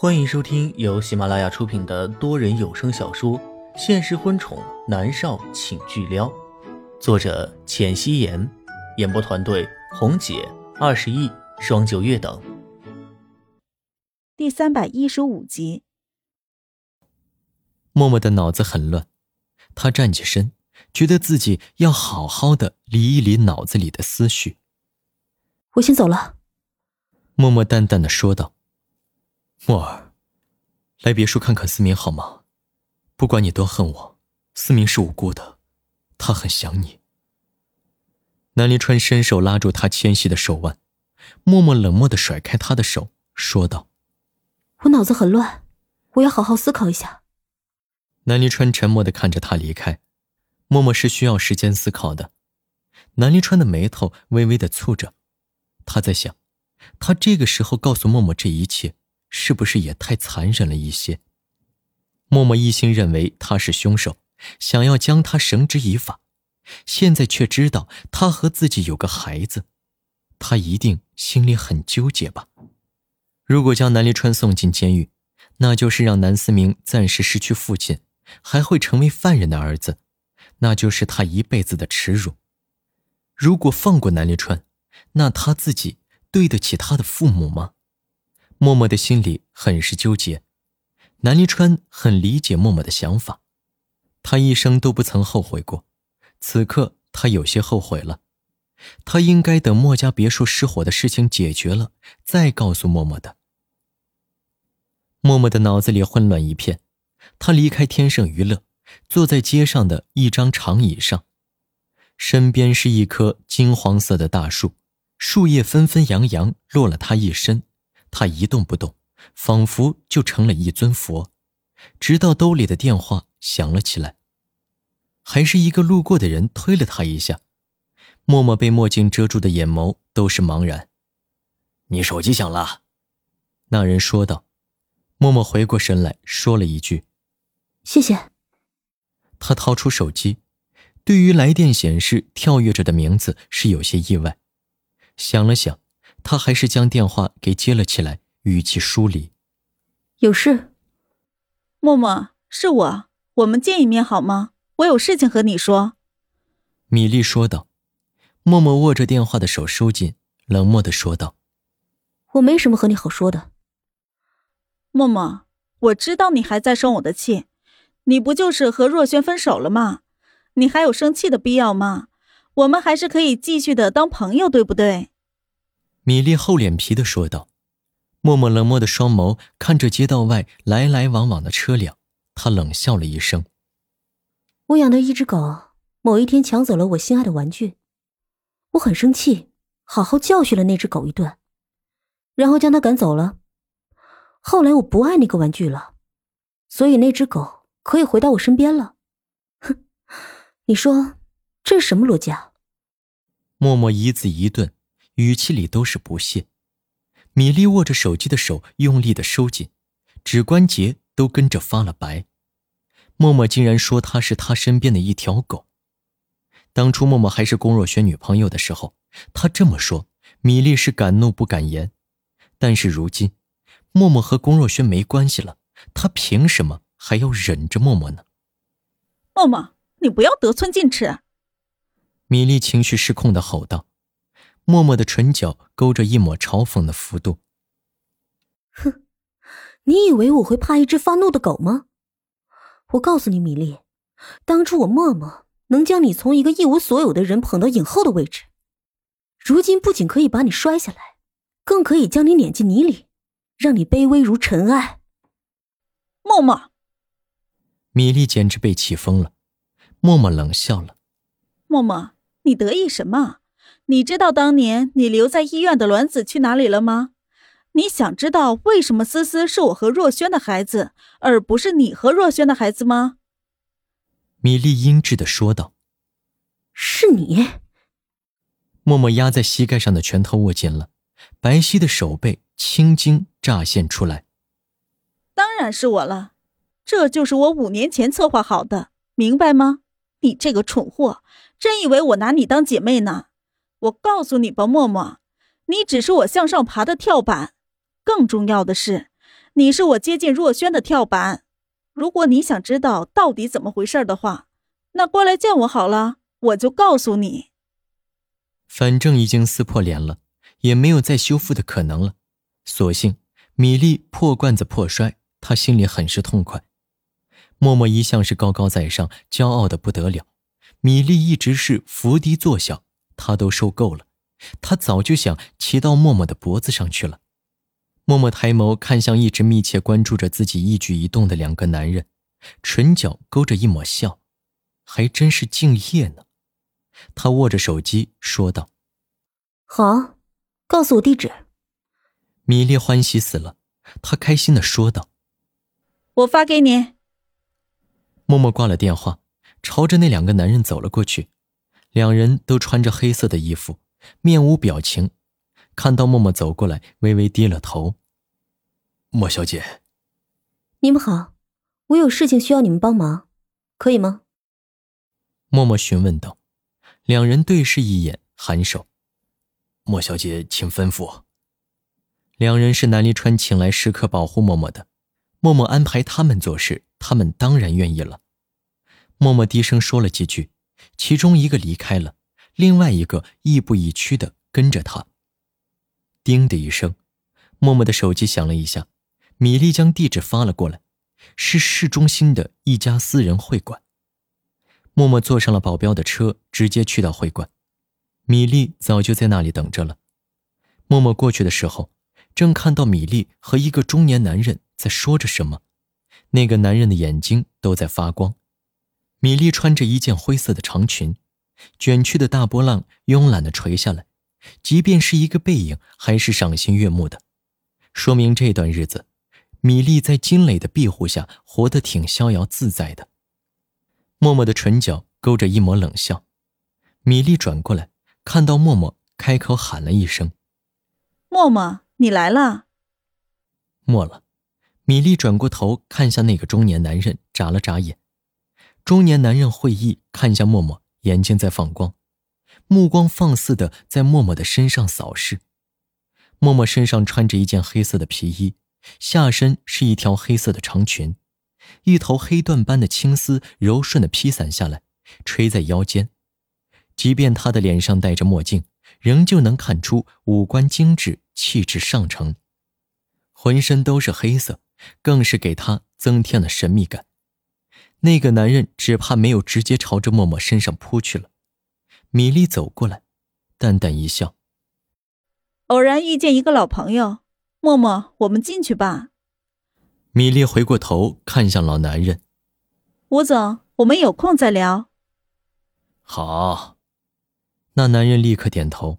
欢迎收听由喜马拉雅出品的多人有声小说《现实婚宠男少请巨撩》，作者：浅汐颜，演播团队：红姐、二十亿、双九月等。第三百一十五集。默默的脑子很乱，他站起身，觉得自己要好好的理一理脑子里的思绪。我先走了。默默淡淡的说道。默儿，来别墅看看思明好吗？不管你多恨我，思明是无辜的，他很想你。南离川伸手拉住他纤细的手腕，默默冷漠的甩开他的手，说道：“我脑子很乱，我要好好思考一下。”南离川沉默的看着他离开，默默是需要时间思考的。南离川的眉头微微的蹙着，他在想，他这个时候告诉默默这一切。是不是也太残忍了一些？默默一心认为他是凶手，想要将他绳之以法，现在却知道他和自己有个孩子，他一定心里很纠结吧？如果将南离川送进监狱，那就是让南思明暂时失去父亲，还会成为犯人的儿子，那就是他一辈子的耻辱。如果放过南离川，那他自己对得起他的父母吗？默默的心里很是纠结，南离川很理解默默的想法，他一生都不曾后悔过，此刻他有些后悔了，他应该等墨家别墅失火的事情解决了再告诉默默的。默默的脑子里混乱一片，他离开天盛娱乐，坐在街上的一张长椅上，身边是一棵金黄色的大树，树叶纷纷扬扬落了他一身。他一动不动，仿佛就成了一尊佛。直到兜里的电话响了起来，还是一个路过的人推了他一下。默默被墨镜遮住的眼眸都是茫然。你手机响了，那人说道。默默回过神来说了一句：“谢谢。”他掏出手机，对于来电显示跳跃着的名字是有些意外，想了想。他还是将电话给接了起来，语气疏离：“有事，默默，是我，我们见一面好吗？我有事情和你说。”米粒说道。默默握着电话的手收紧，冷漠的说道：“我没什么和你好说的。”默默，我知道你还在生我的气，你不就是和若轩分手了吗？你还有生气的必要吗？我们还是可以继续的当朋友，对不对？米粒厚脸皮的说道，默默冷漠的双眸看着街道外来来往往的车辆，他冷笑了一声：“我养的一只狗，某一天抢走了我心爱的玩具，我很生气，好好教训了那只狗一顿，然后将它赶走了。后来我不爱那个玩具了，所以那只狗可以回到我身边了。哼，你说这是什么逻辑啊？”默默一字一顿。语气里都是不屑，米粒握着手机的手用力的收紧，指关节都跟着发了白。默默竟然说他是他身边的一条狗。当初默默还是龚若轩女朋友的时候，他这么说，米粒是敢怒不敢言。但是如今，默默和龚若轩没关系了，他凭什么还要忍着默默呢？默默，你不要得寸进尺！米粒情绪失控的吼道。默默的唇角勾着一抹嘲讽的幅度。哼，你以为我会怕一只发怒的狗吗？我告诉你，米粒，当初我默默能将你从一个一无所有的人捧到影后的位置，如今不仅可以把你摔下来，更可以将你碾进泥里，让你卑微如尘埃。默默，米粒简直被气疯了。默默冷笑了。默默，你得意什么？你知道当年你留在医院的卵子去哪里了吗？你想知道为什么思思是我和若轩的孩子，而不是你和若轩的孩子吗？米粒阴质的说道。是你。默默压在膝盖上的拳头握紧了，白皙的手背青筋乍现出来。当然是我了，这就是我五年前策划好的，明白吗？你这个蠢货，真以为我拿你当姐妹呢？我告诉你吧，默默，你只是我向上爬的跳板。更重要的是，你是我接近若轩的跳板。如果你想知道到底怎么回事的话，那过来见我好了，我就告诉你。反正已经撕破脸了，也没有再修复的可能了。所幸米粒破罐子破摔，他心里很是痛快。默默一向是高高在上，骄傲的不得了。米粒一直是伏低作小，他都受够了。他早就想骑到默默的脖子上去了。默默抬眸看向一直密切关注着自己一举一动的两个男人，唇角勾着一抹笑，还真是敬业呢。他握着手机说道：“好，告诉我地址。”米粒欢喜死了，他开心的说道：“我发给你。”默默挂了电话，朝着那两个男人走了过去。两人都穿着黑色的衣服，面无表情。看到默默走过来，微微低了头。莫小姐，你们好，我有事情需要你们帮忙，可以吗？默默询问道。两人对视一眼，颔首。莫小姐，请吩咐。两人是南离川请来时刻保护默默的，默默安排他们做事。他们当然愿意了。默默低声说了几句，其中一个离开了，另外一个亦步亦趋的跟着他。叮的一声，默默的手机响了一下，米粒将地址发了过来，是市中心的一家私人会馆。默默坐上了保镖的车，直接去到会馆。米粒早就在那里等着了。默默过去的时候，正看到米粒和一个中年男人在说着什么。那个男人的眼睛都在发光。米莉穿着一件灰色的长裙，卷曲的大波浪慵懒的垂下来，即便是一个背影，还是赏心悦目的，说明这段日子，米莉在金磊的庇护下活得挺逍遥自在的。默默的唇角勾着一抹冷笑，米莉转过来，看到默默，开口喊了一声：“默默，你来了。”默了。米莉转过头看向那个中年男人，眨了眨眼。中年男人会意看向默默，眼睛在放光，目光放肆的在默默的身上扫视。默默身上穿着一件黑色的皮衣，下身是一条黑色的长裙，一头黑缎般的青丝柔顺的披散下来，垂在腰间。即便他的脸上戴着墨镜，仍旧能看出五官精致，气质上乘。浑身都是黑色。更是给他增添了神秘感。那个男人只怕没有直接朝着默默身上扑去了。米莉走过来，淡淡一笑：“偶然遇见一个老朋友，默默，我们进去吧。”米莉回过头看向老男人：“吴总，我们有空再聊。”好。那男人立刻点头，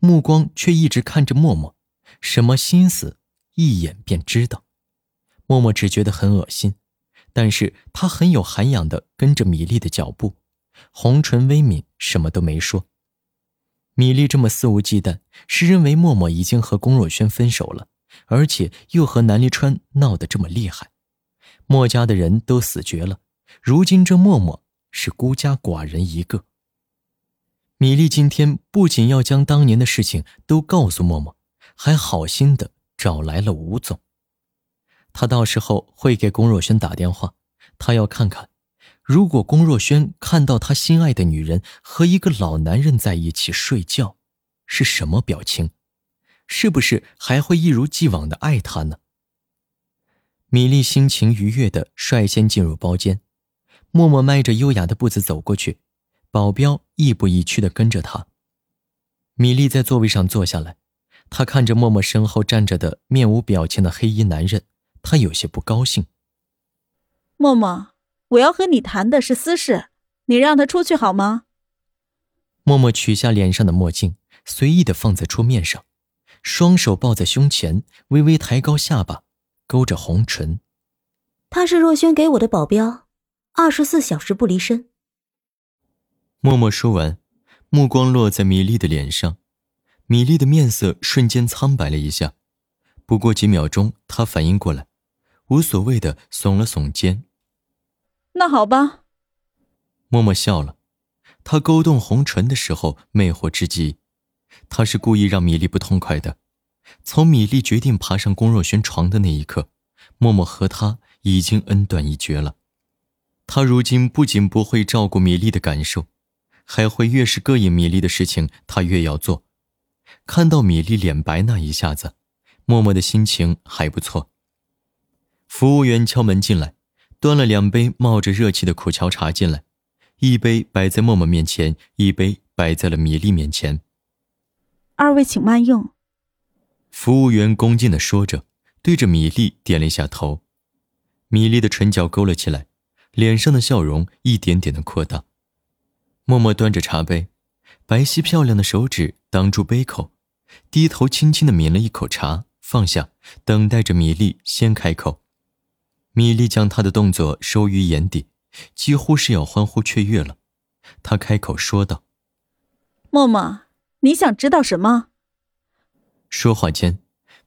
目光却一直看着默默，什么心思，一眼便知道。默默只觉得很恶心，但是他很有涵养的跟着米粒的脚步，红唇微抿，什么都没说。米粒这么肆无忌惮，是认为默默已经和龚若轩分手了，而且又和南离川闹得这么厉害，墨家的人都死绝了，如今这默默是孤家寡人一个。米粒今天不仅要将当年的事情都告诉默默，还好心的找来了吴总。他到时候会给龚若轩打电话，他要看看，如果龚若轩看到他心爱的女人和一个老男人在一起睡觉，是什么表情？是不是还会一如既往的爱他呢？米粒心情愉悦的率先进入包间，默默迈着优雅的步子走过去，保镖亦步亦趋的跟着他。米粒在座位上坐下来，他看着默默身后站着的面无表情的黑衣男人。他有些不高兴。默默，我要和你谈的是私事，你让他出去好吗？默默取下脸上的墨镜，随意的放在桌面上，双手抱在胸前，微微抬高下巴，勾着红唇。他是若轩给我的保镖，二十四小时不离身。默默说完，目光落在米粒的脸上，米粒的面色瞬间苍白了一下，不过几秒钟，她反应过来。无所谓的耸了耸肩。那好吧。默默笑了，他勾动红唇的时候，魅惑之极。他是故意让米粒不痛快的。从米粒决定爬上龚若轩床的那一刻，默默和他已经恩断义绝了。他如今不仅不会照顾米粒的感受，还会越是膈应米粒的事情，他越要做。看到米粒脸白那一下子，默默的心情还不错。服务员敲门进来，端了两杯冒着热气的苦荞茶进来，一杯摆在默默面前，一杯摆在了米粒面前。二位请慢用。服务员恭敬的说着，对着米粒点了一下头。米粒的唇角勾了起来，脸上的笑容一点点的扩大。默默端着茶杯，白皙漂亮的手指挡住杯口，低头轻轻的抿了一口茶，放下，等待着米粒先开口。米粒将他的动作收于眼底，几乎是要欢呼雀跃了。他开口说道：“默默，你想知道什么？”说话间，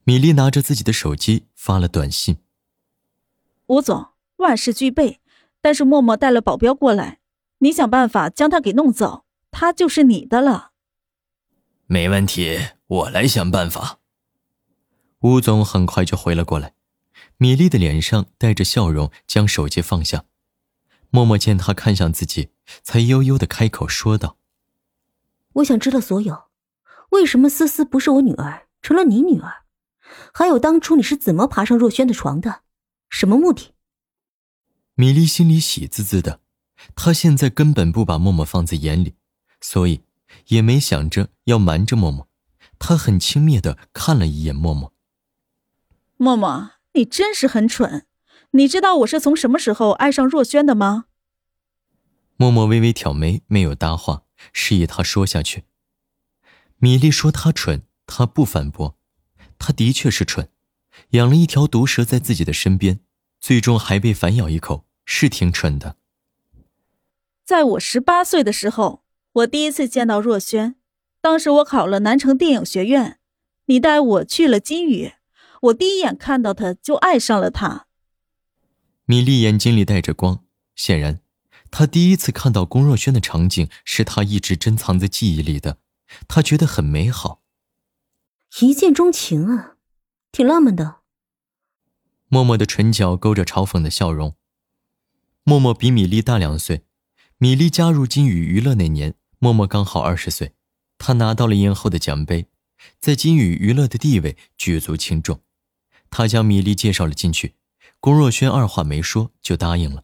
米粒拿着自己的手机发了短信：“吴总，万事俱备，但是默默带了保镖过来，你想办法将他给弄走，他就是你的了。”“没问题，我来想办法。”吴总很快就回了过来。米粒的脸上带着笑容，将手机放下。默默见他看向自己，才悠悠的开口说道：“我想知道所有，为什么思思不是我女儿，成了你女儿？还有当初你是怎么爬上若轩的床的？什么目的？”米粒心里喜滋滋的，她现在根本不把默默放在眼里，所以也没想着要瞒着默默。她很轻蔑的看了一眼默默，默默。你真是很蠢，你知道我是从什么时候爱上若轩的吗？默默微微挑眉，没有搭话，示意他说下去。米粒说他蠢，他不反驳，他的确是蠢，养了一条毒蛇在自己的身边，最终还被反咬一口，是挺蠢的。在我十八岁的时候，我第一次见到若轩，当时我考了南城电影学院，你带我去了金宇。我第一眼看到他就爱上了他。米粒眼睛里带着光，显然，她第一次看到龚若轩的场景是他一直珍藏在记忆里的，他觉得很美好。一见钟情啊，挺浪漫的。默默的唇角勾着嘲讽的笑容。默默比米粒大两岁，米粒加入金宇娱乐那年，默默刚好二十岁，她拿到了影后的奖杯，在金宇娱乐的地位举足轻重。他将米粒介绍了进去，龚若轩二话没说就答应了。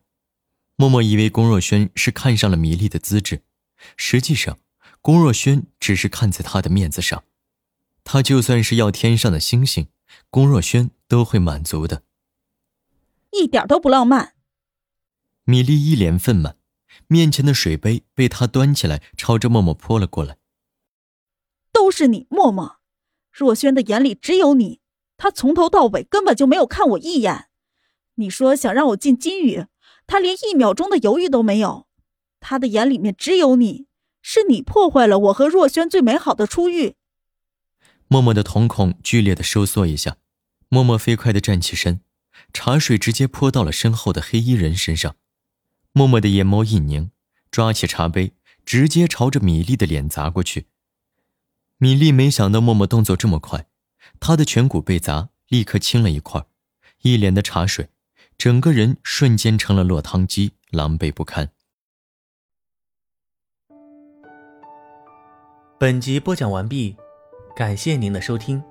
默默以为龚若轩是看上了米粒的资质，实际上，龚若轩只是看在他的面子上。他就算是要天上的星星，龚若轩都会满足的。一点都不浪漫。米粒一脸愤懑，面前的水杯被他端起来，朝着默默泼了过来。都是你，默默，若轩的眼里只有你。他从头到尾根本就没有看我一眼。你说想让我进金宇，他连一秒钟的犹豫都没有。他的眼里面只有你，是你破坏了我和若轩最美好的初遇。默默的瞳孔剧烈的收缩一下，默默飞快的站起身，茶水直接泼到了身后的黑衣人身上。默默的眼眸一凝，抓起茶杯，直接朝着米粒的脸砸过去。米粒没想到默默动作这么快。他的颧骨被砸，立刻青了一块，一脸的茶水，整个人瞬间成了落汤鸡，狼狈不堪。本集播讲完毕，感谢您的收听。